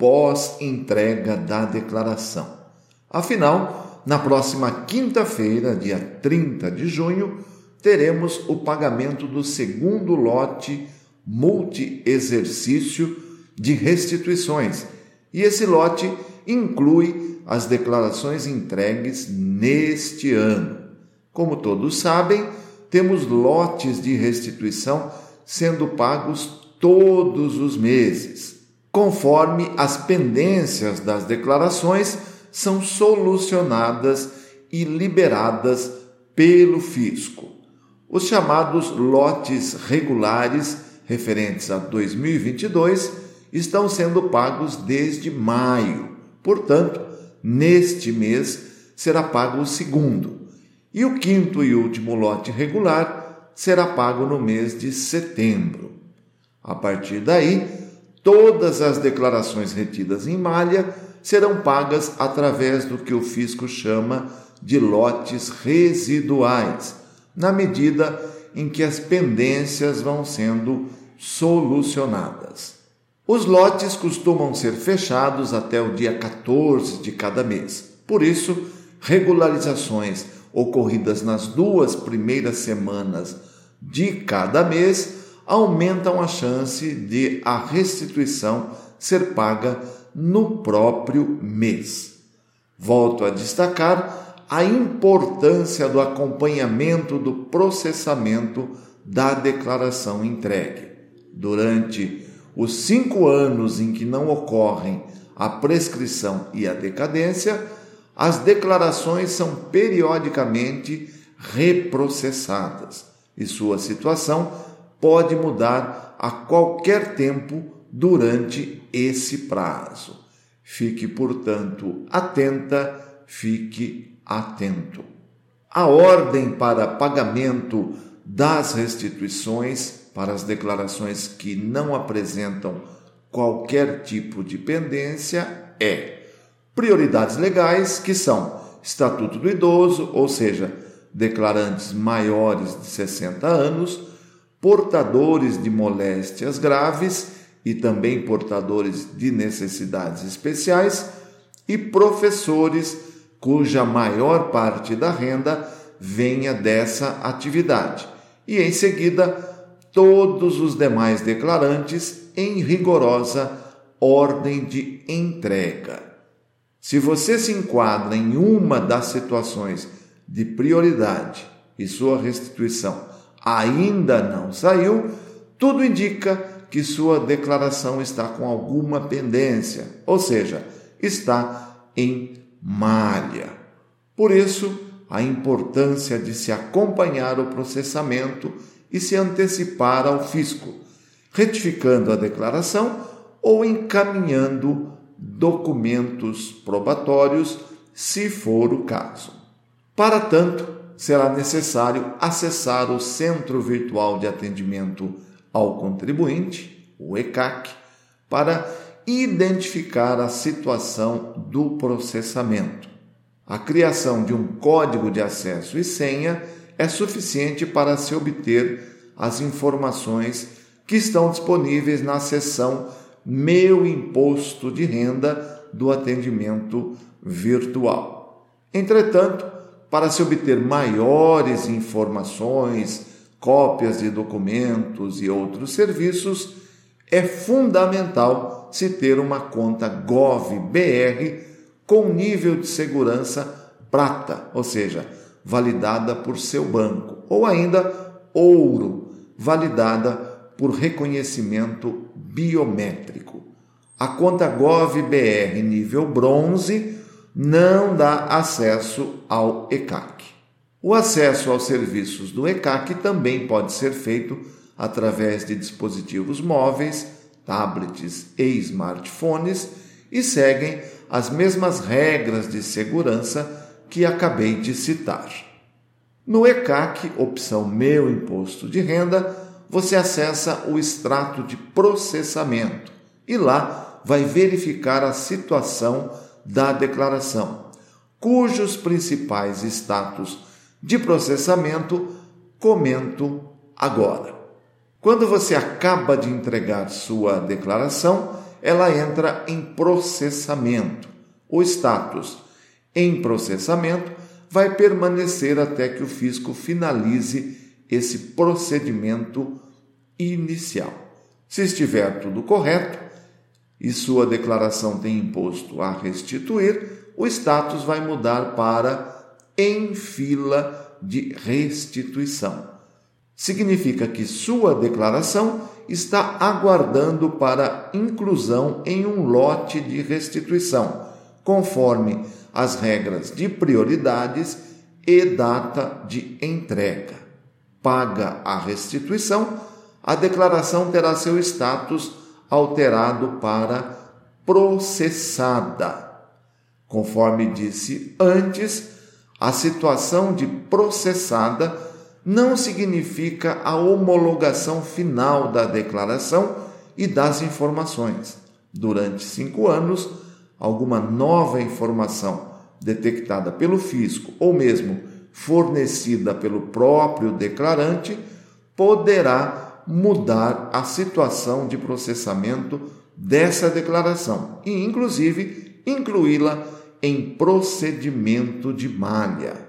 pós-entrega da declaração. Afinal, na próxima quinta-feira, dia 30 de junho, teremos o pagamento do segundo lote multi-exercício de restituições. E esse lote inclui as declarações entregues neste ano. Como todos sabem, temos lotes de restituição sendo pagos todos os meses conforme as pendências das declarações são solucionadas e liberadas pelo fisco. Os chamados lotes regulares referentes a 2022 estão sendo pagos desde maio. Portanto, neste mês será pago o segundo. E o quinto e último lote regular será pago no mês de setembro. A partir daí, todas as declarações retidas em malha serão pagas através do que o fisco chama de lotes residuais, na medida em que as pendências vão sendo solucionadas. Os lotes costumam ser fechados até o dia 14 de cada mês. Por isso, regularizações ocorridas nas duas primeiras semanas de cada mês aumentam a chance de a restituição ser paga no próprio mês. Volto a destacar a importância do acompanhamento do processamento da declaração entregue. Durante os cinco anos em que não ocorrem a prescrição e a decadência, as declarações são periodicamente reprocessadas e sua situação pode mudar a qualquer tempo durante esse prazo. Fique, portanto, atenta, fique atento. A ordem para pagamento das restituições para as declarações que não apresentam qualquer tipo de pendência é prioridades legais, que são Estatuto do Idoso, ou seja, declarantes maiores de 60 anos, portadores de moléstias graves e também portadores de necessidades especiais e professores cuja maior parte da renda venha dessa atividade. E em seguida, todos os demais declarantes em rigorosa ordem de entrega. Se você se enquadra em uma das situações de prioridade e sua restituição ainda não saiu, tudo indica que sua declaração está com alguma pendência, ou seja, está em malha. Por isso, a importância de se acompanhar o processamento e se antecipar ao fisco, retificando a declaração ou encaminhando documentos probatórios, se for o caso. Para tanto, será necessário acessar o Centro Virtual de Atendimento ao Contribuinte, o ECAC, para identificar a situação do processamento. A criação de um código de acesso e senha é suficiente para se obter as informações que estão disponíveis na seção Meu Imposto de Renda do atendimento virtual. Entretanto, para se obter maiores informações, cópias de documentos e outros serviços, é fundamental se ter uma conta GovBR com nível de segurança prata, ou seja, validada por seu banco, ou ainda ouro, validada por reconhecimento biométrico. A conta GovBR nível bronze não dá acesso ao ECAC. O acesso aos serviços do ECAC também pode ser feito através de dispositivos móveis, tablets e smartphones e seguem as mesmas regras de segurança que acabei de citar. No ECAC, opção Meu Imposto de Renda, você acessa o extrato de processamento e lá vai verificar a situação da declaração, cujos principais status de processamento comento agora. Quando você acaba de entregar sua declaração, ela entra em processamento. O status em processamento vai permanecer até que o fisco finalize esse procedimento inicial. Se estiver tudo correto e sua declaração tem imposto a restituir, o status vai mudar para em fila de restituição. Significa que sua declaração está aguardando para inclusão em um lote de restituição, conforme as regras de prioridades e data de entrega. Paga a restituição, a declaração terá seu status alterado para processada. Conforme disse antes, a situação de processada não significa a homologação final da declaração e das informações. Durante cinco anos, alguma nova informação detectada pelo fisco ou mesmo fornecida pelo próprio declarante poderá mudar a situação de processamento dessa declaração e, inclusive, incluí-la em procedimento de malha.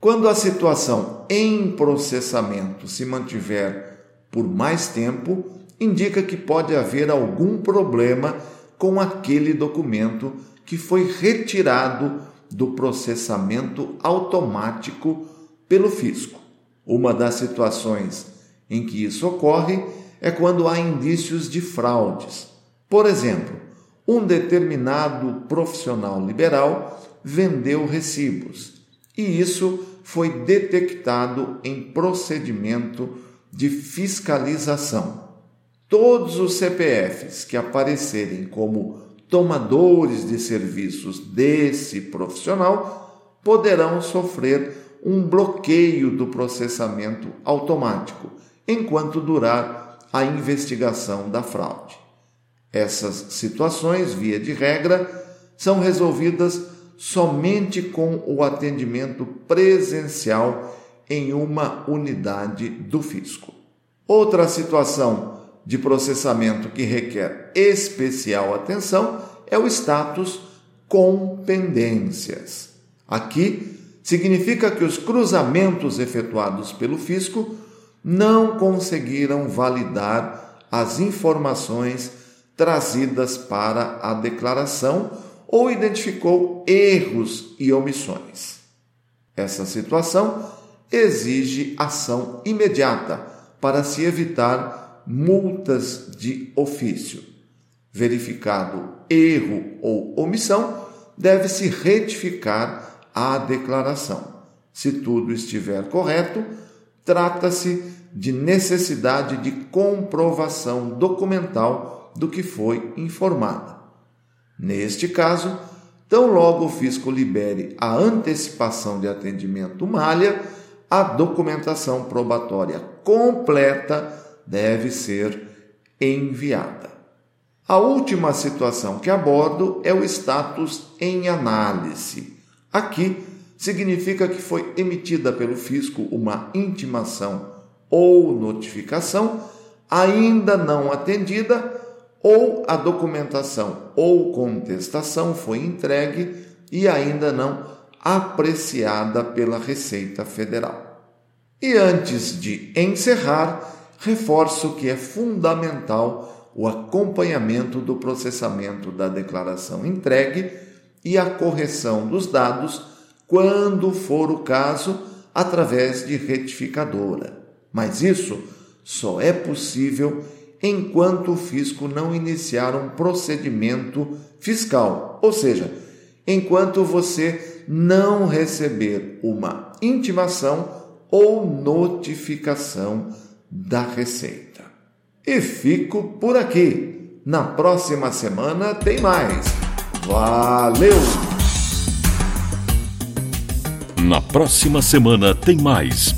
Quando a situação em processamento se mantiver por mais tempo, indica que pode haver algum problema com aquele documento que foi retirado do processamento automático pelo fisco. Uma das situações em que isso ocorre é quando há indícios de fraudes. Por exemplo, um determinado profissional liberal vendeu recibos e isso foi detectado em procedimento de fiscalização. Todos os CPFs que aparecerem como tomadores de serviços desse profissional poderão sofrer um bloqueio do processamento automático enquanto durar a investigação da fraude. Essas situações, via de regra, são resolvidas somente com o atendimento presencial em uma unidade do fisco. Outra situação de processamento que requer especial atenção é o status com pendências. Aqui significa que os cruzamentos efetuados pelo fisco não conseguiram validar as informações trazidas para a declaração ou identificou erros e omissões. Essa situação exige ação imediata para se evitar multas de ofício. Verificado erro ou omissão, deve-se retificar a declaração. Se tudo estiver correto, trata-se de necessidade de comprovação documental do que foi informada. Neste caso, tão logo o fisco libere a antecipação de atendimento malha, a documentação probatória completa deve ser enviada. A última situação que abordo é o status em análise. Aqui significa que foi emitida pelo fisco uma intimação ou notificação ainda não atendida ou a documentação ou contestação foi entregue e ainda não apreciada pela Receita Federal. E antes de encerrar, reforço que é fundamental o acompanhamento do processamento da declaração entregue e a correção dos dados, quando for o caso, através de retificadora. Mas isso só é possível enquanto o fisco não iniciar um procedimento fiscal, ou seja, enquanto você não receber uma intimação ou notificação da Receita. E fico por aqui. Na próxima semana tem mais. Valeu! Na próxima semana tem mais